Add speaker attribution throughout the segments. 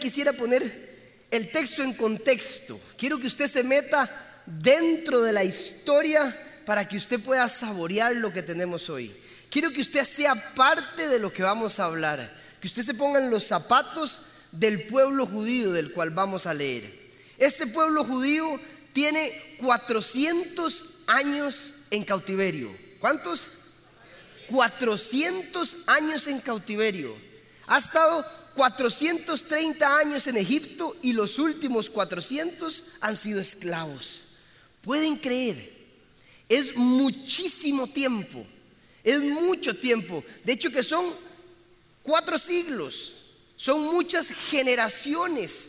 Speaker 1: Quisiera poner el texto en contexto. Quiero que usted se meta dentro de la historia para que usted pueda saborear lo que tenemos hoy. Quiero que usted sea parte de lo que vamos a hablar, que usted se ponga en los zapatos del pueblo judío del cual vamos a leer. Este pueblo judío tiene 400 años en cautiverio. ¿Cuántos? 400 años en cautiverio. Ha estado 430 años en Egipto y los últimos 400 han sido esclavos. ¿Pueden creer? Es muchísimo tiempo. Es mucho tiempo. De hecho que son cuatro siglos. Son muchas generaciones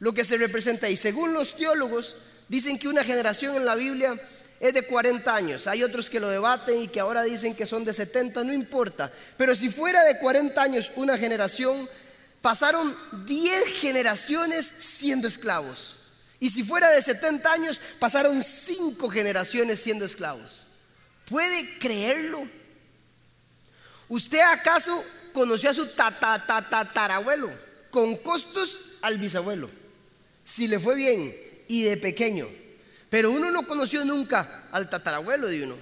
Speaker 1: lo que se representa. Y según los teólogos, dicen que una generación en la Biblia es de 40 años. Hay otros que lo debaten y que ahora dicen que son de 70, no importa. Pero si fuera de 40 años una generación, pasaron 10 generaciones siendo esclavos. Y si fuera de 70 años, pasaron 5 generaciones siendo esclavos. ¿Puede creerlo? ¿Usted acaso conoció a su tatarabuelo con costos al bisabuelo? Si le fue bien y de pequeño. Pero uno no conoció nunca al tatarabuelo de uno.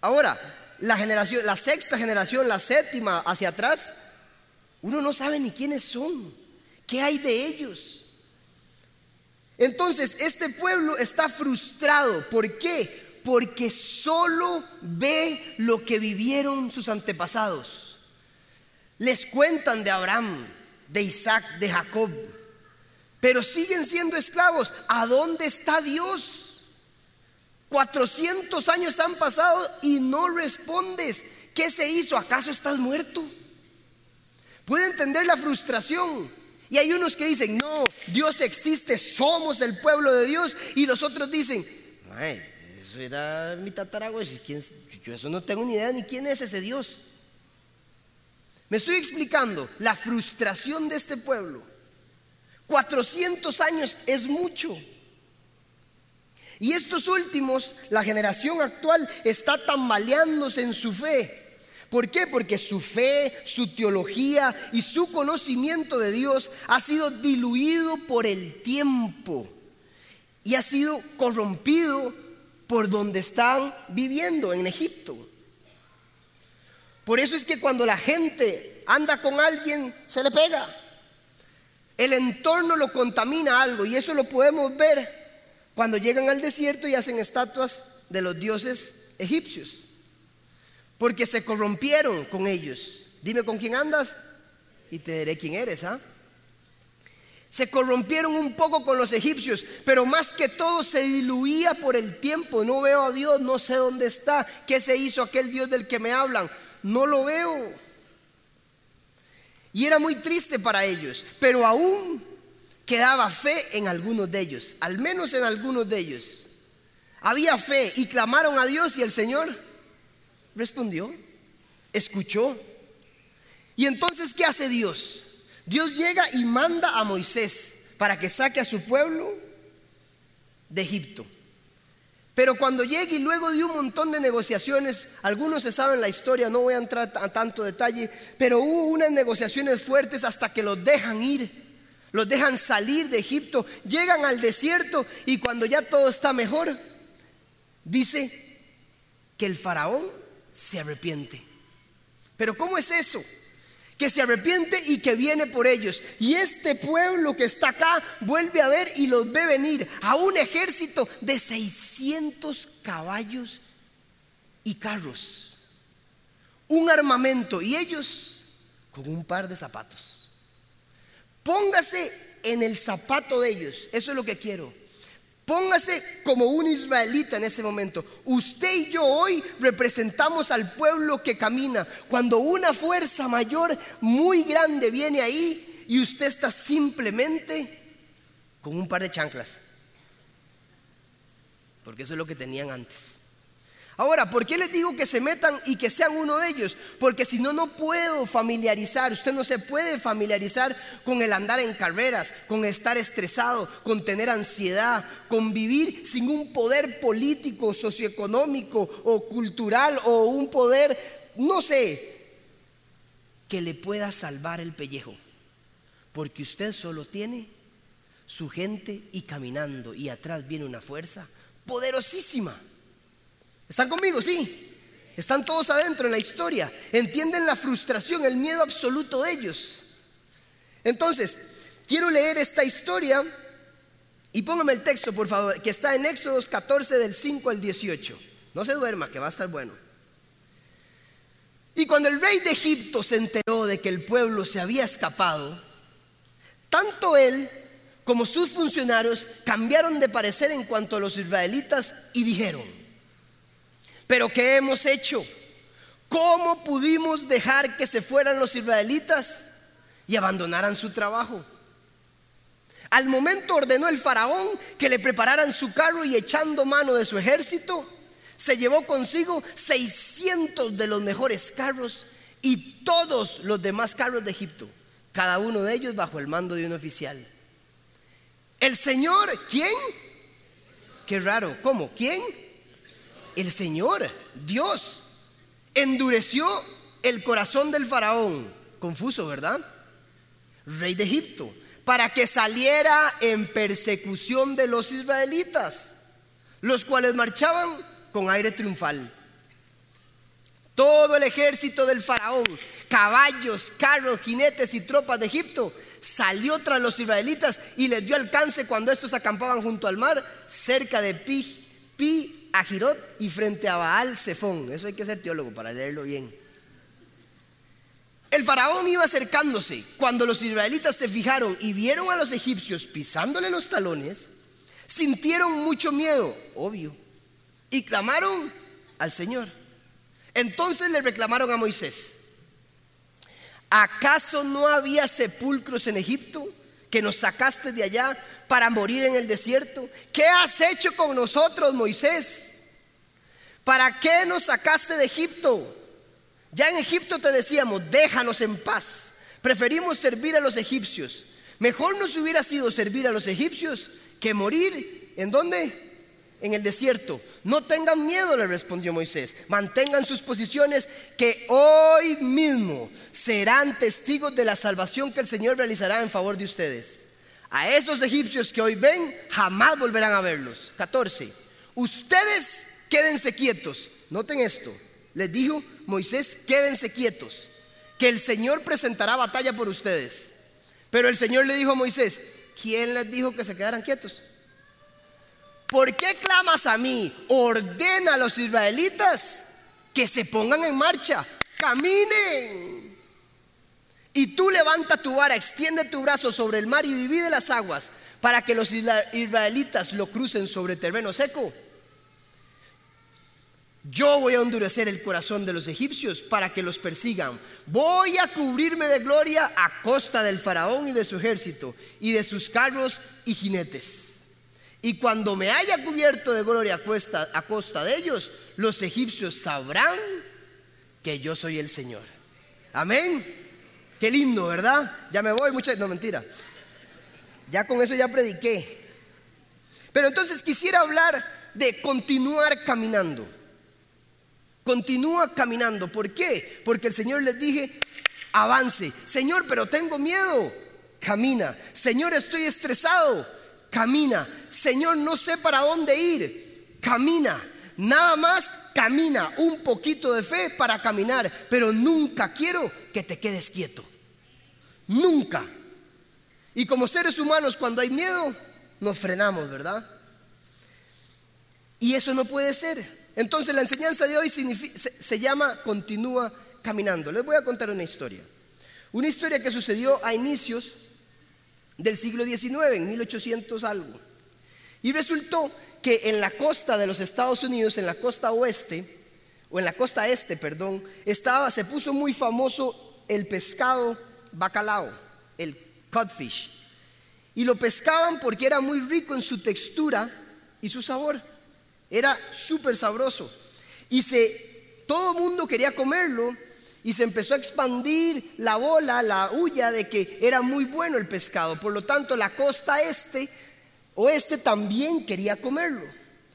Speaker 1: Ahora, la generación, la sexta generación, la séptima hacia atrás, uno no sabe ni quiénes son, qué hay de ellos. Entonces, este pueblo está frustrado. ¿Por qué? Porque solo ve lo que vivieron sus antepasados. Les cuentan de Abraham, de Isaac, de Jacob, pero siguen siendo esclavos. ¿A dónde está Dios? 400 años han pasado y no respondes. ¿Qué se hizo? ¿Acaso estás muerto? Puede entender la frustración. Y hay unos que dicen, no, Dios existe, somos el pueblo de Dios. Y los otros dicen, eso era mi tatarabuelo, yo eso no tengo ni idea ni quién es ese Dios. Me estoy explicando la frustración de este pueblo. 400 años es mucho. Y estos últimos, la generación actual, está tambaleándose en su fe. ¿Por qué? Porque su fe, su teología y su conocimiento de Dios ha sido diluido por el tiempo y ha sido corrompido por donde están viviendo en Egipto. Por eso es que cuando la gente anda con alguien, se le pega. El entorno lo contamina algo y eso lo podemos ver cuando llegan al desierto y hacen estatuas de los dioses egipcios porque se corrompieron con ellos. Dime con quién andas y te diré quién eres, ¿ah? Se corrompieron un poco con los egipcios, pero más que todo se diluía por el tiempo. No veo a Dios, no sé dónde está, qué se hizo aquel Dios del que me hablan. No lo veo. Y era muy triste para ellos, pero aún quedaba fe en algunos de ellos, al menos en algunos de ellos. Había fe y clamaron a Dios y el Señor respondió, escuchó. Y entonces, ¿qué hace Dios? Dios llega y manda a Moisés para que saque a su pueblo de Egipto. Pero cuando llega y luego de un montón de negociaciones, algunos se saben la historia, no voy a entrar a tanto detalle, pero hubo unas negociaciones fuertes hasta que los dejan ir, los dejan salir de Egipto, llegan al desierto y cuando ya todo está mejor, dice que el faraón se arrepiente. Pero ¿cómo es eso? Que se arrepiente y que viene por ellos. Y este pueblo que está acá vuelve a ver y los ve venir a un ejército de 600 caballos y carros. Un armamento y ellos con un par de zapatos. Póngase en el zapato de ellos. Eso es lo que quiero. Póngase como un israelita en ese momento. Usted y yo hoy representamos al pueblo que camina. Cuando una fuerza mayor muy grande viene ahí y usted está simplemente con un par de chanclas. Porque eso es lo que tenían antes. Ahora, ¿por qué les digo que se metan y que sean uno de ellos? Porque si no, no puedo familiarizar. Usted no se puede familiarizar con el andar en carreras, con estar estresado, con tener ansiedad, con vivir sin un poder político, socioeconómico o cultural o un poder, no sé, que le pueda salvar el pellejo. porque usted solo tiene su gente y caminando y atrás viene una fuerza poderosísima. ¿Están conmigo? Sí. Están todos adentro en la historia. Entienden la frustración, el miedo absoluto de ellos. Entonces, quiero leer esta historia y póngame el texto, por favor, que está en Éxodos 14 del 5 al 18. No se duerma, que va a estar bueno. Y cuando el rey de Egipto se enteró de que el pueblo se había escapado, tanto él como sus funcionarios cambiaron de parecer en cuanto a los israelitas y dijeron, pero ¿qué hemos hecho? ¿Cómo pudimos dejar que se fueran los israelitas y abandonaran su trabajo? Al momento ordenó el faraón que le prepararan su carro y echando mano de su ejército, se llevó consigo 600 de los mejores carros y todos los demás carros de Egipto, cada uno de ellos bajo el mando de un oficial. El Señor, ¿quién? Qué raro, ¿cómo? ¿Quién? El Señor, Dios, endureció el corazón del faraón, confuso, ¿verdad? Rey de Egipto, para que saliera en persecución de los israelitas, los cuales marchaban con aire triunfal. Todo el ejército del faraón, caballos, carros, jinetes y tropas de Egipto salió tras los israelitas y les dio alcance cuando estos acampaban junto al mar, cerca de Pi, Pi Ajirot y frente a Baal Zephón. Eso hay que ser teólogo para leerlo bien. El faraón iba acercándose. Cuando los israelitas se fijaron y vieron a los egipcios pisándole los talones, sintieron mucho miedo, obvio, y clamaron al Señor. Entonces le reclamaron a Moisés. ¿Acaso no había sepulcros en Egipto que nos sacaste de allá para morir en el desierto? ¿Qué has hecho con nosotros, Moisés? ¿Para qué nos sacaste de Egipto? Ya en Egipto te decíamos, déjanos en paz. Preferimos servir a los egipcios. Mejor nos hubiera sido servir a los egipcios que morir. ¿En dónde? En el desierto. No tengan miedo, le respondió Moisés. Mantengan sus posiciones que hoy mismo serán testigos de la salvación que el Señor realizará en favor de ustedes. A esos egipcios que hoy ven, jamás volverán a verlos. 14. Ustedes quédense quietos. Noten esto. Les dijo Moisés, quédense quietos, que el Señor presentará batalla por ustedes. Pero el Señor le dijo a Moisés, ¿quién les dijo que se quedaran quietos? ¿Por qué clamas a mí? Ordena a los israelitas que se pongan en marcha, caminen. Y tú levanta tu vara, extiende tu brazo sobre el mar y divide las aguas para que los israelitas lo crucen sobre terreno seco. Yo voy a endurecer el corazón de los egipcios para que los persigan. Voy a cubrirme de gloria a costa del faraón y de su ejército y de sus carros y jinetes. Y cuando me haya cubierto de gloria a costa, de ellos, los egipcios sabrán que yo soy el Señor. Amén. Qué lindo, ¿verdad? Ya me voy, mucha no mentira. Ya con eso ya prediqué. Pero entonces quisiera hablar de continuar caminando. Continúa caminando. ¿Por qué? Porque el Señor les dije, avance. Señor, pero tengo miedo. Camina. Señor, estoy estresado camina. Señor, no sé para dónde ir, camina. Nada más camina, un poquito de fe para caminar, pero nunca quiero que te quedes quieto. Nunca. Y como seres humanos, cuando hay miedo, nos frenamos, ¿verdad? Y eso no puede ser. Entonces la enseñanza de hoy se, llama continúa caminando. Les voy a contar una historia. Una historia que sucedió a inicios del siglo XIX, en 1800 algo. Y resultó que en la costa de los Estados Unidos, en la costa oeste, o en la costa este, perdón, estaba, se puso muy famoso el pescado bacalao, el codfish. Y lo pescaban porque era muy rico en su textura y su sabor. Era súper sabroso. Y se, todo mundo quería comerlo y se empezó a expandir la bola, la huya de que era muy bueno el pescado. Por lo tanto, la costa este, oeste también quería comerlo.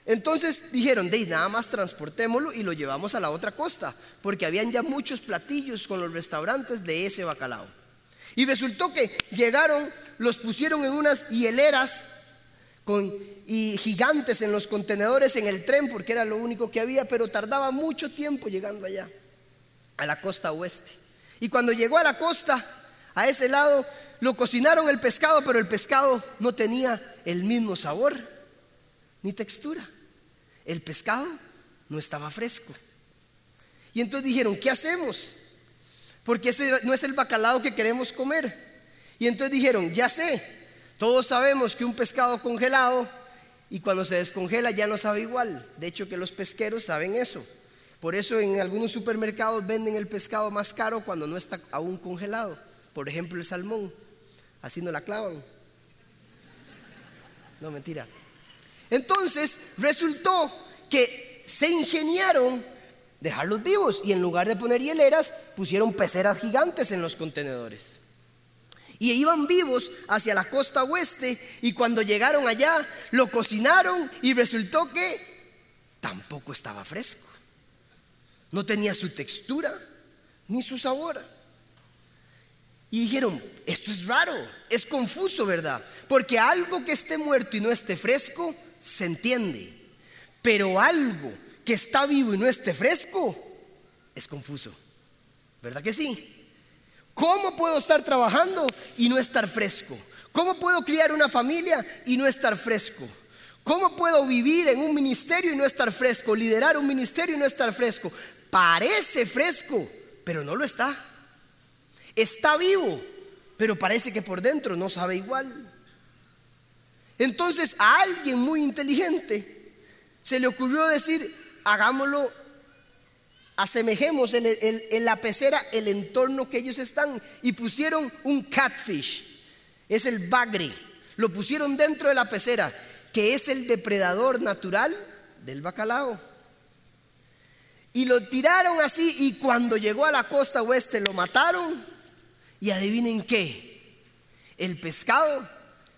Speaker 1: Entonces dijeron, de nada más transportémoslo y lo llevamos a la otra costa, porque habían ya muchos platillos con los restaurantes de ese bacalao. Y resultó que llegaron, los pusieron en unas hieleras con, y gigantes en los contenedores en el tren, porque era lo único que había, pero tardaba mucho tiempo llegando allá, a la costa oeste. Y cuando llegó a la costa, a ese lado, lo cocinaron el pescado, pero el pescado no tenía el mismo sabor ni textura. El pescado no estaba fresco. Y entonces dijeron, ¿qué hacemos? Porque ese no es el bacalao que queremos comer. Y entonces dijeron, ya sé, todos sabemos que un pescado congelado y cuando se descongela ya no sabe igual. De hecho que los pesqueros saben eso. Por eso en algunos supermercados venden el pescado más caro cuando no está aún congelado. Por ejemplo el salmón. Así no la clavan. No, mentira. Entonces resultó que se ingeniaron dejarlos vivos y en lugar de poner hieleras pusieron peceras gigantes en los contenedores. Y iban vivos hacia la costa oeste y cuando llegaron allá lo cocinaron y resultó que tampoco estaba fresco. No tenía su textura ni su sabor. Y dijeron, esto es raro, es confuso, ¿verdad? Porque algo que esté muerto y no esté fresco, se entiende. Pero algo que está vivo y no esté fresco, es confuso. ¿Verdad que sí? ¿Cómo puedo estar trabajando y no estar fresco? ¿Cómo puedo criar una familia y no estar fresco? ¿Cómo puedo vivir en un ministerio y no estar fresco? Liderar un ministerio y no estar fresco. Parece fresco, pero no lo está. Está vivo, pero parece que por dentro no sabe igual. Entonces a alguien muy inteligente se le ocurrió decir, hagámoslo, asemejemos en, la pecera el entorno que ellos están y pusieron un catfish, es el bagre, lo pusieron dentro de la pecera, que es el depredador natural del bacalao. Y lo tiraron así y cuando llegó a la costa oeste lo mataron y adivinen qué, el pescado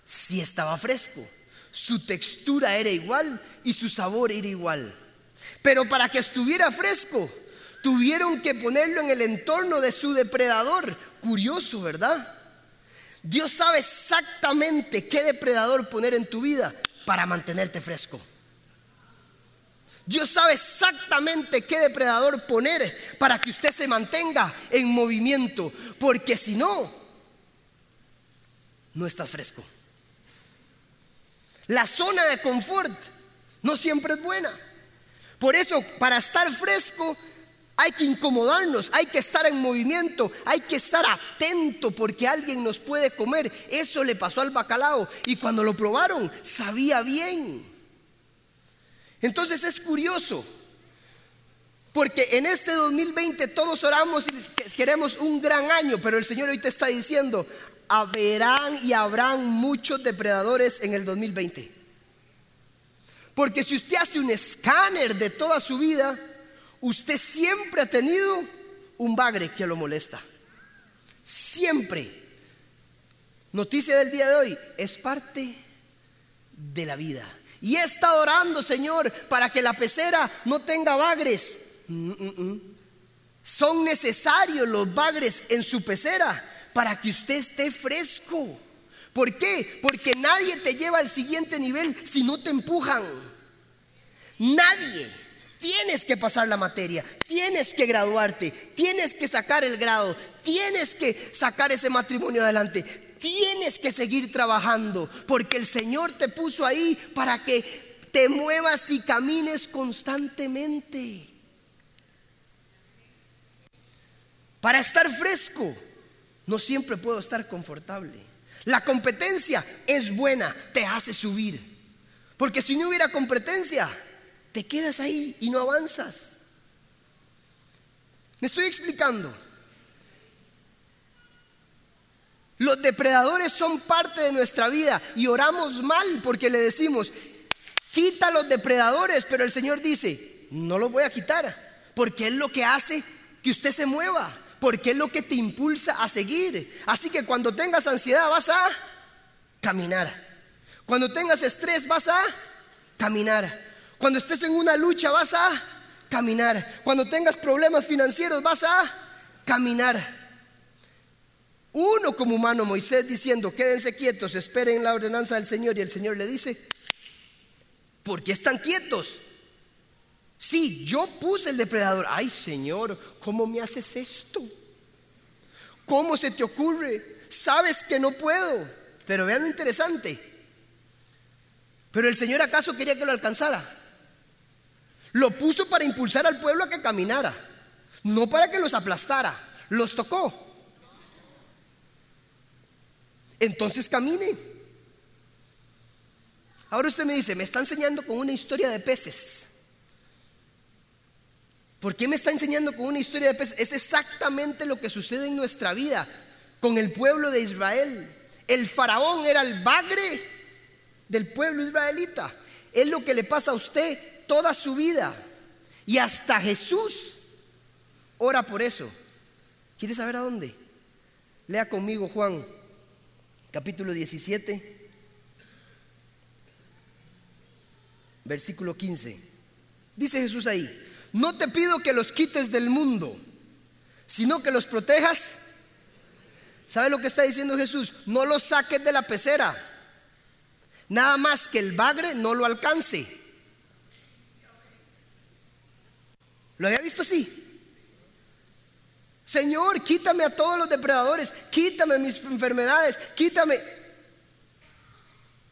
Speaker 1: sí estaba fresco, su textura era igual y su sabor era igual. Pero para que estuviera fresco, tuvieron que ponerlo en el entorno de su depredador. Curioso, ¿verdad? Dios sabe exactamente qué depredador poner en tu vida para mantenerte fresco. Dios sabe exactamente qué depredador poner para que usted se mantenga en movimiento, porque si no, no está fresco. La zona de confort no siempre es buena. Por eso, para estar fresco, hay que incomodarnos, hay que estar en movimiento, hay que estar atento porque alguien nos puede comer. Eso le pasó al bacalao y cuando lo probaron sabía bien. Entonces es curioso, porque en este 2020 todos oramos y queremos un gran año, pero el Señor hoy te está diciendo, habrán y habrán muchos depredadores en el 2020. Porque si usted hace un escáner de toda su vida, usted siempre ha tenido un bagre que lo molesta. Siempre. Noticia del día de hoy, es parte de la vida. Y he estado orando, Señor, para que la pecera no tenga bagres. Mm, mm, mm. Son necesarios los bagres en su pecera para que usted esté fresco. ¿Por qué? Porque nadie te lleva al siguiente nivel si no te empujan. Nadie. Tienes que pasar la materia, tienes que graduarte, tienes que sacar el grado, tienes que sacar ese matrimonio adelante, tienes que seguir trabajando, porque el Señor te puso ahí para que te muevas y camines constantemente. Para estar fresco, no siempre puedo estar confortable. La competencia es buena, te hace subir. Porque si no hubiera competencia, te quedas ahí y no avanzas. Me estoy explicando. Los depredadores son parte de nuestra vida y oramos mal porque le decimos, quita los depredadores, pero el Señor dice, no los voy a quitar, porque es lo que hace que usted se mueva porque es lo que te impulsa a seguir. Así que cuando tengas ansiedad vas a caminar. Cuando tengas estrés vas a caminar. Cuando estés en una lucha vas a caminar. Cuando tengas problemas financieros vas a caminar. Uno como humano, Moisés diciendo, quédense quietos, esperen la ordenanza del Señor. Y el Señor le dice, ¿por qué están quietos? Sí, yo puse el depredador. Ay, Señor, ¿cómo me haces esto? ¿Cómo se te ocurre? Sabes que no puedo. Pero vean lo interesante. Pero el Señor acaso quería que lo alcanzara. Lo puso para impulsar al pueblo a que caminara, no para que los aplastara. Los tocó. Entonces camine. Ahora usted me dice, me está enseñando con una historia de peces. ¿Por qué me está enseñando con una historia de peces? Es exactamente lo que sucede en nuestra vida con el pueblo de Israel. El faraón era el bagre del pueblo israelita. Es lo que le pasa a usted toda su vida. Y hasta Jesús ora por eso. ¿Quiere saber a dónde? Lea conmigo Juan capítulo 17, versículo 15. Dice Jesús ahí, no te pido que los quites del mundo, sino que los protejas. ¿Sabe lo que está diciendo Jesús? No los saques de la pecera. Nada más que el bagre no lo alcance. ¿Lo había visto así? Señor, quítame a todos los depredadores, quítame mis enfermedades, quítame.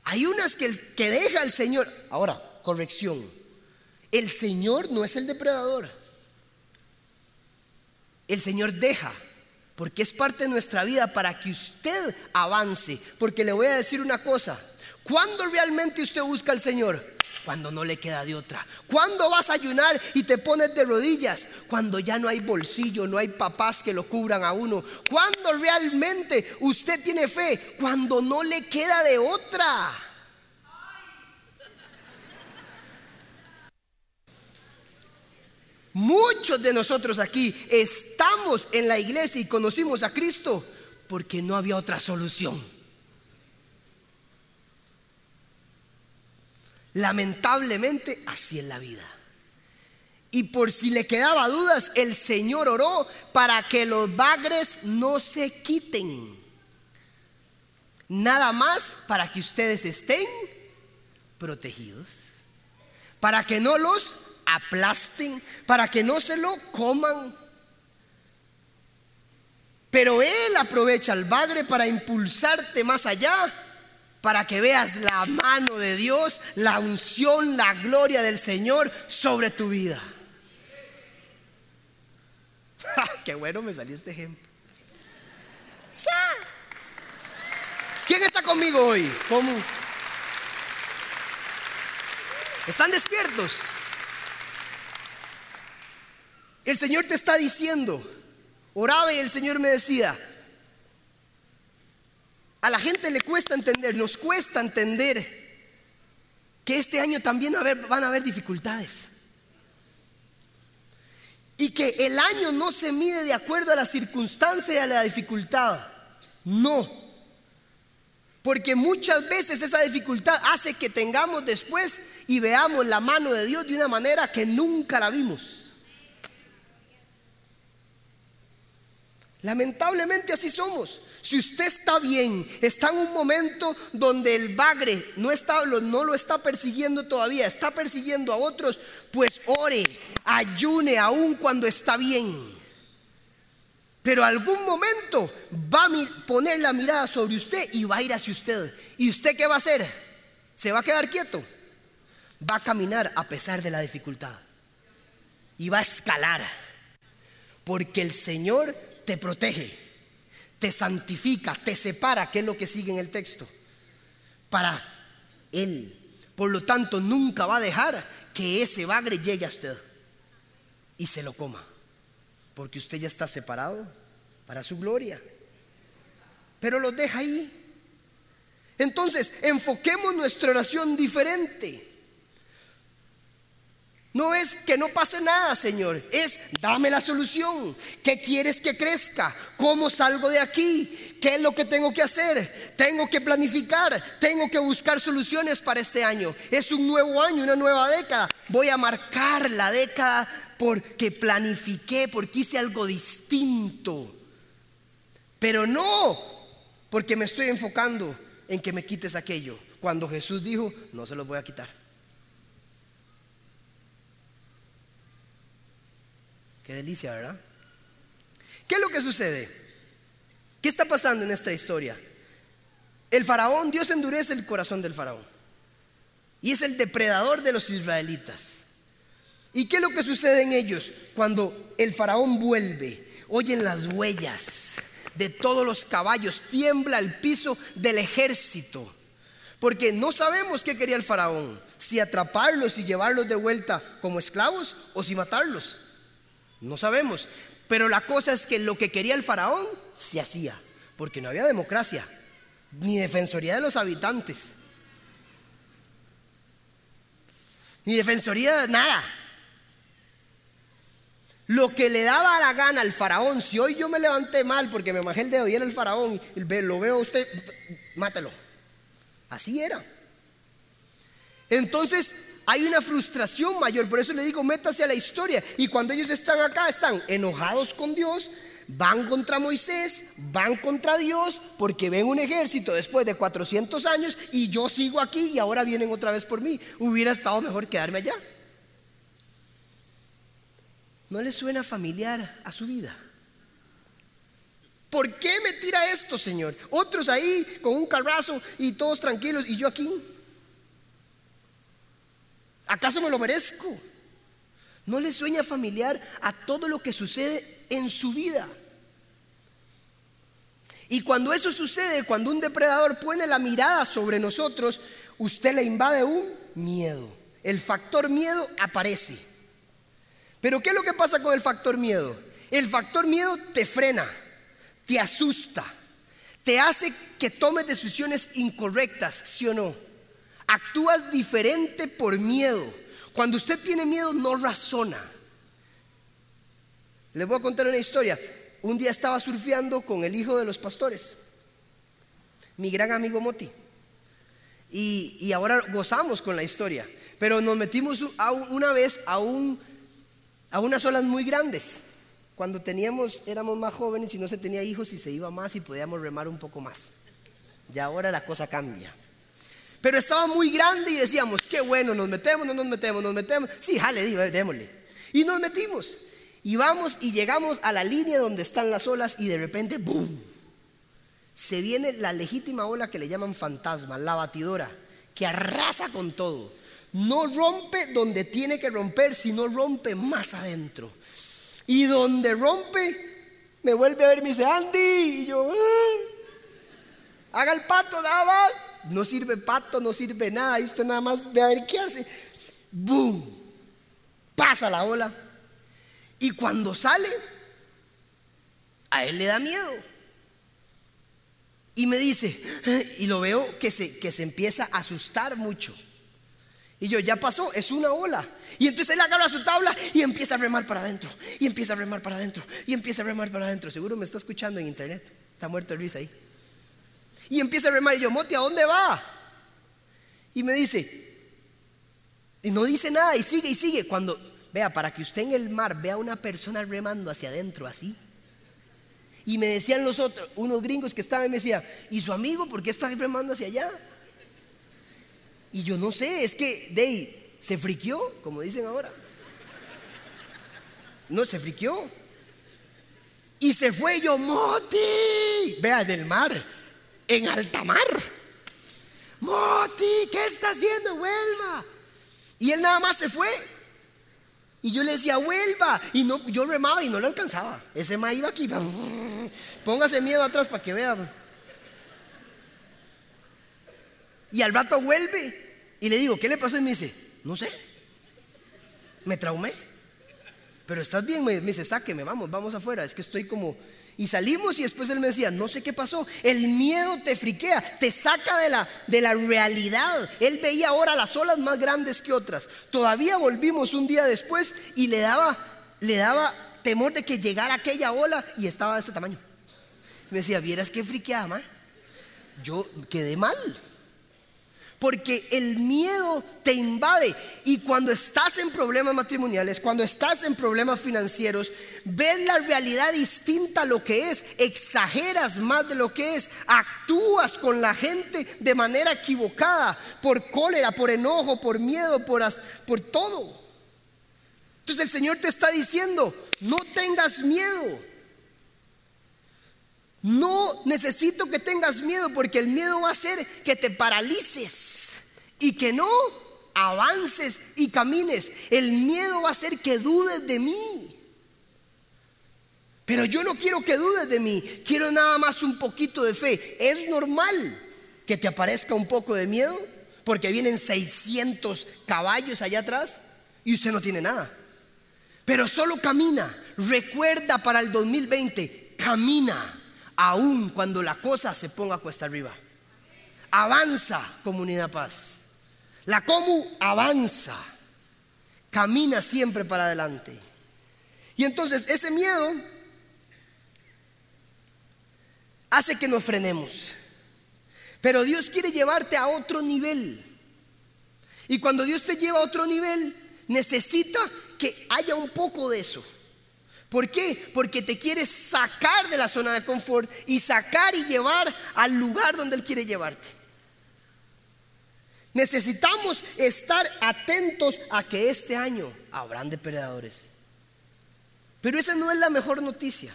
Speaker 1: Hay unas que, que deja el Señor. Ahora, corrección. El Señor no es el depredador. El Señor deja, porque es parte de nuestra vida para que usted avance. Porque le voy a decir una cosa. ¿Cuándo realmente usted busca al Señor? Cuando no le queda de otra. ¿Cuándo vas a ayunar y te pones de rodillas? Cuando ya no hay bolsillo, no hay papás que lo cubran a uno. ¿Cuándo realmente usted tiene fe? Cuando no le queda de otra. Muchos de nosotros aquí estamos en la iglesia y conocimos a Cristo porque no había otra solución. Lamentablemente, así es la vida. Y por si le quedaba dudas, el Señor oró para que los bagres no se quiten. Nada más para que ustedes estén protegidos. Para que no los aplasten, para que no se lo coman. Pero Él aprovecha el bagre para impulsarte más allá para que veas la mano de Dios, la unción, la gloria del Señor sobre tu vida. Qué bueno me salió este ejemplo. ¿Quién está conmigo hoy? ¿Cómo? ¿Están despiertos? El Señor te está diciendo, oraba y el Señor me decía, a la gente le cuesta entender, nos cuesta entender que este año también van a haber dificultades. Y que el año no se mide de acuerdo a la circunstancia y a la dificultad. No. Porque muchas veces esa dificultad hace que tengamos después y veamos la mano de Dios de una manera que nunca la vimos. Lamentablemente así somos. Si usted está bien, está en un momento donde el bagre no, está, no lo está persiguiendo todavía, está persiguiendo a otros, pues ore, ayune aún cuando está bien. Pero algún momento va a poner la mirada sobre usted y va a ir hacia usted. ¿Y usted qué va a hacer? ¿Se va a quedar quieto? Va a caminar a pesar de la dificultad. Y va a escalar. Porque el Señor te protege, te santifica, te separa, que es lo que sigue en el texto, para Él. Por lo tanto, nunca va a dejar que ese bagre llegue a usted y se lo coma, porque usted ya está separado para su gloria. Pero lo deja ahí. Entonces, enfoquemos nuestra oración diferente. No es que no pase nada, Señor. Es dame la solución. ¿Qué quieres que crezca? ¿Cómo salgo de aquí? ¿Qué es lo que tengo que hacer? Tengo que planificar. Tengo que buscar soluciones para este año. Es un nuevo año, una nueva década. Voy a marcar la década porque planifiqué, porque hice algo distinto. Pero no, porque me estoy enfocando en que me quites aquello. Cuando Jesús dijo, no se los voy a quitar. Qué delicia, ¿verdad? ¿Qué es lo que sucede? ¿Qué está pasando en esta historia? El faraón, Dios endurece el corazón del faraón. Y es el depredador de los israelitas. ¿Y qué es lo que sucede en ellos? Cuando el faraón vuelve, oyen las huellas de todos los caballos, tiembla el piso del ejército. Porque no sabemos qué quería el faraón, si atraparlos y llevarlos de vuelta como esclavos o si matarlos. No sabemos. Pero la cosa es que lo que quería el faraón se hacía, porque no había democracia, ni defensoría de los habitantes, ni defensoría de nada. Lo que le daba la gana al faraón, si hoy yo me levanté mal porque me majé el dedo y era el faraón, lo veo a usted, mátelo. Así era. Entonces hay una frustración mayor, por eso le digo, métase a la historia. Y cuando ellos están acá, están enojados con Dios, van contra Moisés, van contra Dios, porque ven un ejército después de 400 años y yo sigo aquí y ahora vienen otra vez por mí. Hubiera estado mejor quedarme allá. ¿No le suena familiar a su vida? ¿Por qué me tira esto, Señor? Otros ahí con un carrazo y todos tranquilos y yo aquí. ¿Acaso me lo merezco? ¿No le sueña familiar a todo lo que sucede en su vida? Y cuando eso sucede, cuando un depredador pone la mirada sobre nosotros, usted le invade un miedo. El factor miedo aparece. Pero ¿qué es lo que pasa con el factor miedo? El factor miedo te frena, te asusta, te hace que tomes decisiones incorrectas, ¿sí o no? Actúas diferente por miedo. Cuando usted tiene miedo no razona. Les voy a contar una historia. Un día estaba surfeando con el hijo de los pastores, mi gran amigo Moti. Y, y ahora gozamos con la historia. Pero nos metimos una vez a a unas olas muy grandes. Cuando teníamos, éramos más jóvenes y no se tenía hijos y se iba más y podíamos remar un poco más. Y ahora la cosa cambia. Pero estaba muy grande y decíamos, qué bueno, nos metemos, no nos metemos, nos metemos. Sí, jale, démosle. Y nos metimos. Y vamos y llegamos a la línea donde están las olas y de repente, ¡boom! Se viene la legítima ola que le llaman fantasma, la batidora, que arrasa con todo no rompe donde tiene que romper, sino rompe más adentro. Y donde rompe, me vuelve a ver y me dice, Andy, y yo, ah, haga el pato, nada más. No sirve pato, no sirve nada. Y usted nada más ve a ver qué hace. ¡Boom! Pasa la ola. Y cuando sale, a él le da miedo. Y me dice, y lo veo que se, que se empieza a asustar mucho. Y yo, ya pasó, es una ola. Y entonces él agarra su tabla y empieza a remar para adentro. Y empieza a remar para adentro. Y empieza a remar para adentro. Seguro me está escuchando en internet. Está muerto Luis ahí. Y empieza a remar. Y yo, Moti, ¿a dónde va? Y me dice, y no dice nada. Y sigue y sigue. Cuando, vea, para que usted en el mar vea a una persona remando hacia adentro así. Y me decían los otros, unos gringos que estaban, me decían, ¿y su amigo por qué está remando hacia allá? Y yo no sé, es que Dey se friqueó, como dicen ahora. No, se friqueó. Y se fue yo, Moti, vea, del mar, en alta mar. Moti, ¿qué está haciendo? Vuelva. Y él nada más se fue. Y yo le decía, vuelva. Y no, yo remaba y no lo alcanzaba. Ese ma iba aquí. Póngase miedo atrás para que vea. Y al rato vuelve. Y le digo, ¿qué le pasó? Y me dice, no sé. Me traumé. Pero estás bien, me dice, sáqueme, vamos, vamos afuera. Es que estoy como... Y salimos y después él me decía, no sé qué pasó. El miedo te friquea, te saca de la, de la realidad. Él veía ahora las olas más grandes que otras. Todavía volvimos un día después y le daba, le daba temor de que llegara aquella ola y estaba de este tamaño. Me decía, vieras qué friqueada, Yo quedé mal. Porque el miedo te invade. Y cuando estás en problemas matrimoniales, cuando estás en problemas financieros, ves la realidad distinta a lo que es, exageras más de lo que es, actúas con la gente de manera equivocada, por cólera, por enojo, por miedo, por, por todo. Entonces el Señor te está diciendo, no tengas miedo. No necesito que tengas miedo porque el miedo va a hacer que te paralices y que no avances y camines. El miedo va a hacer que dudes de mí. Pero yo no quiero que dudes de mí, quiero nada más un poquito de fe. Es normal que te aparezca un poco de miedo porque vienen 600 caballos allá atrás y usted no tiene nada. Pero solo camina. Recuerda para el 2020, camina aun cuando la cosa se ponga cuesta arriba. Avanza, comunidad paz. La comu avanza, camina siempre para adelante. Y entonces ese miedo hace que nos frenemos. Pero Dios quiere llevarte a otro nivel. Y cuando Dios te lleva a otro nivel, necesita que haya un poco de eso. ¿Por qué? Porque te quiere sacar de la zona de confort y sacar y llevar al lugar donde Él quiere llevarte. Necesitamos estar atentos a que este año habrán depredadores. Pero esa no es la mejor noticia,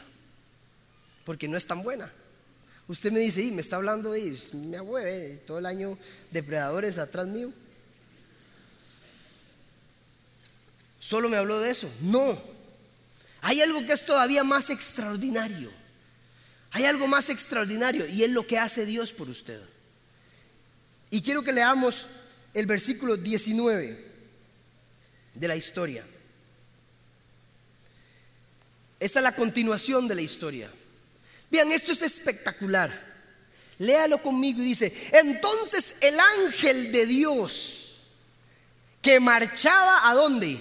Speaker 1: porque no es tan buena. Usted me dice, y me está hablando y me abueve todo el año depredadores atrás mío. Solo me habló de eso. No, hay algo que es todavía más extraordinario. Hay algo más extraordinario y es lo que hace Dios por usted. Y quiero que leamos el versículo 19 de la historia. Esta es la continuación de la historia. Vean, esto es espectacular. Léalo conmigo y dice, entonces el ángel de Dios que marchaba a dónde?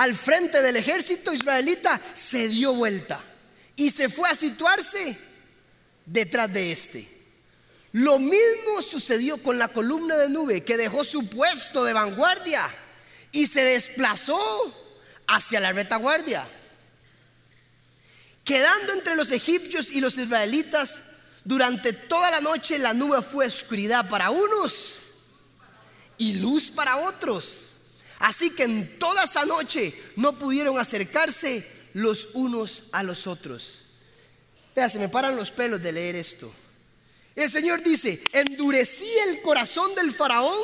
Speaker 1: Al frente del ejército israelita, se dio vuelta y se fue a situarse detrás de este. Lo mismo sucedió con la columna de nube que dejó su puesto de vanguardia y se desplazó hacia la retaguardia. Quedando entre los egipcios y los israelitas, durante toda la noche la nube fue oscuridad para unos y luz para otros. Así que en toda esa noche no pudieron acercarse los unos a los otros. Vea, se me paran los pelos de leer esto. El Señor dice, endurecí el corazón del faraón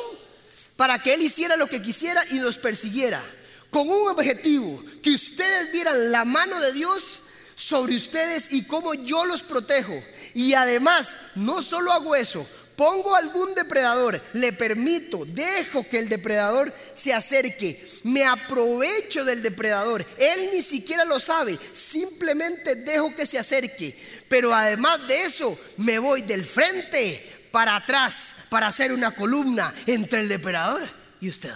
Speaker 1: para que él hiciera lo que quisiera y nos persiguiera, con un objetivo, que ustedes vieran la mano de Dios sobre ustedes y cómo yo los protejo. Y además, no solo hago eso, pongo algún depredador, le permito, dejo que el depredador se acerque, me aprovecho del depredador, él ni siquiera lo sabe, simplemente dejo que se acerque, pero además de eso me voy del frente para atrás para hacer una columna entre el depredador y usted.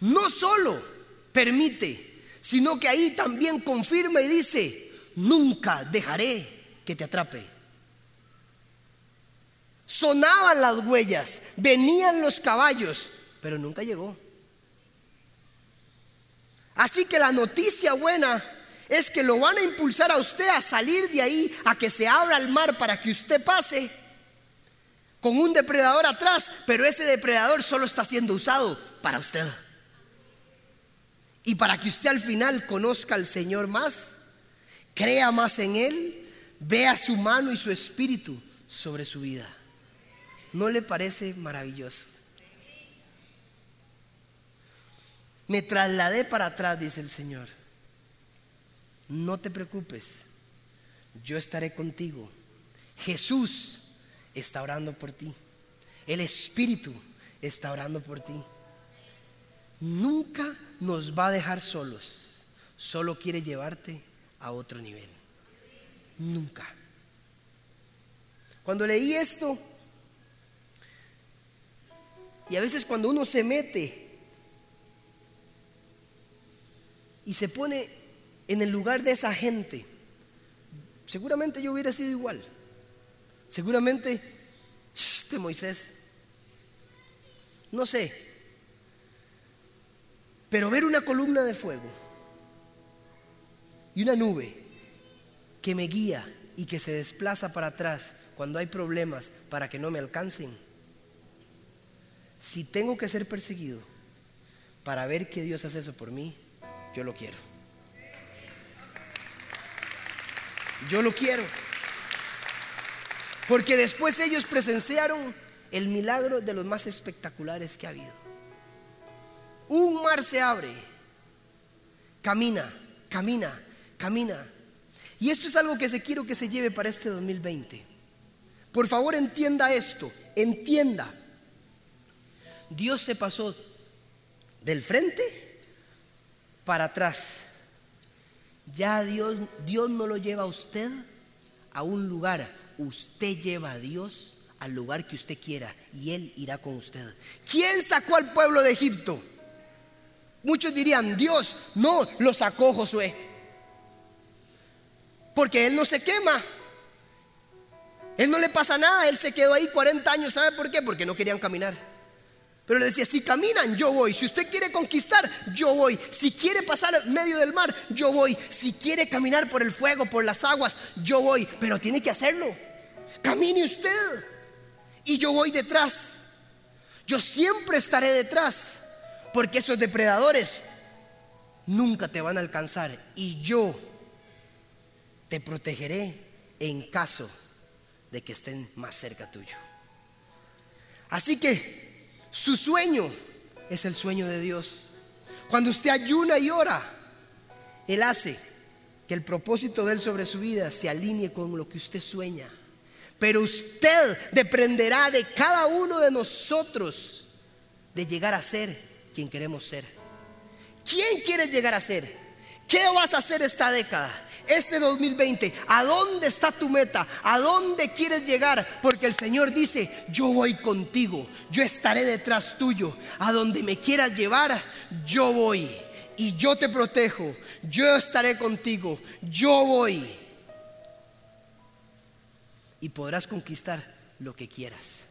Speaker 1: No solo permite, sino que ahí también confirma y dice, nunca dejaré que te atrape. Sonaban las huellas, venían los caballos, pero nunca llegó. Así que la noticia buena es que lo van a impulsar a usted a salir de ahí, a que se abra el mar para que usted pase con un depredador atrás, pero ese depredador solo está siendo usado para usted. Y para que usted al final conozca al Señor más, crea más en Él, vea su mano y su espíritu sobre su vida. ¿No le parece maravilloso? Me trasladé para atrás, dice el Señor. No te preocupes, yo estaré contigo. Jesús está orando por ti. El Espíritu está orando por ti nunca nos va a dejar solos. Solo quiere llevarte a otro nivel. Nunca. Cuando leí esto, y a veces cuando uno se mete y se pone en el lugar de esa gente, seguramente yo hubiera sido igual. Seguramente, este Moisés, no sé, pero ver una columna de fuego y una nube que me guía y que se desplaza para atrás cuando hay problemas para que no me alcancen. Si tengo que ser perseguido para ver que Dios hace eso por mí, yo lo quiero. Yo lo quiero. Porque después ellos presenciaron el milagro de los más espectaculares que ha habido. Un mar se abre, camina, camina, camina. Y esto es algo que se quiero que se lleve para este 2020. Por favor, entienda esto, entienda. Dios se pasó del frente para atrás. Ya Dios, Dios no lo lleva a usted a un lugar, usted lleva a Dios al lugar que usted quiera y Él irá con usted. ¿Quién sacó al pueblo de Egipto? Muchos dirían, Dios, no, lo sacó Josué. Porque Él no se quema. Él no le pasa nada, Él se quedó ahí 40 años. ¿Sabe por qué? Porque no querían caminar. Pero le decía, si caminan, yo voy. Si usted quiere conquistar, yo voy. Si quiere pasar en medio del mar, yo voy. Si quiere caminar por el fuego, por las aguas, yo voy. Pero tiene que hacerlo. Camine usted. Y yo voy detrás. Yo siempre estaré detrás. Porque esos depredadores nunca te van a alcanzar. Y yo te protegeré en caso de que estén más cerca tuyo. Así que su sueño es el sueño de Dios. Cuando usted ayuna y ora, Él hace que el propósito de Él sobre su vida se alinee con lo que usted sueña. Pero usted dependerá de cada uno de nosotros de llegar a ser quien queremos ser. ¿Quién quieres llegar a ser? ¿Qué vas a hacer esta década? Este 2020, ¿a dónde está tu meta? ¿A dónde quieres llegar? Porque el Señor dice, yo voy contigo, yo estaré detrás tuyo. A donde me quieras llevar, yo voy. Y yo te protejo, yo estaré contigo, yo voy. Y podrás conquistar lo que quieras.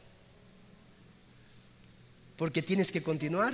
Speaker 1: Porque tienes que continuar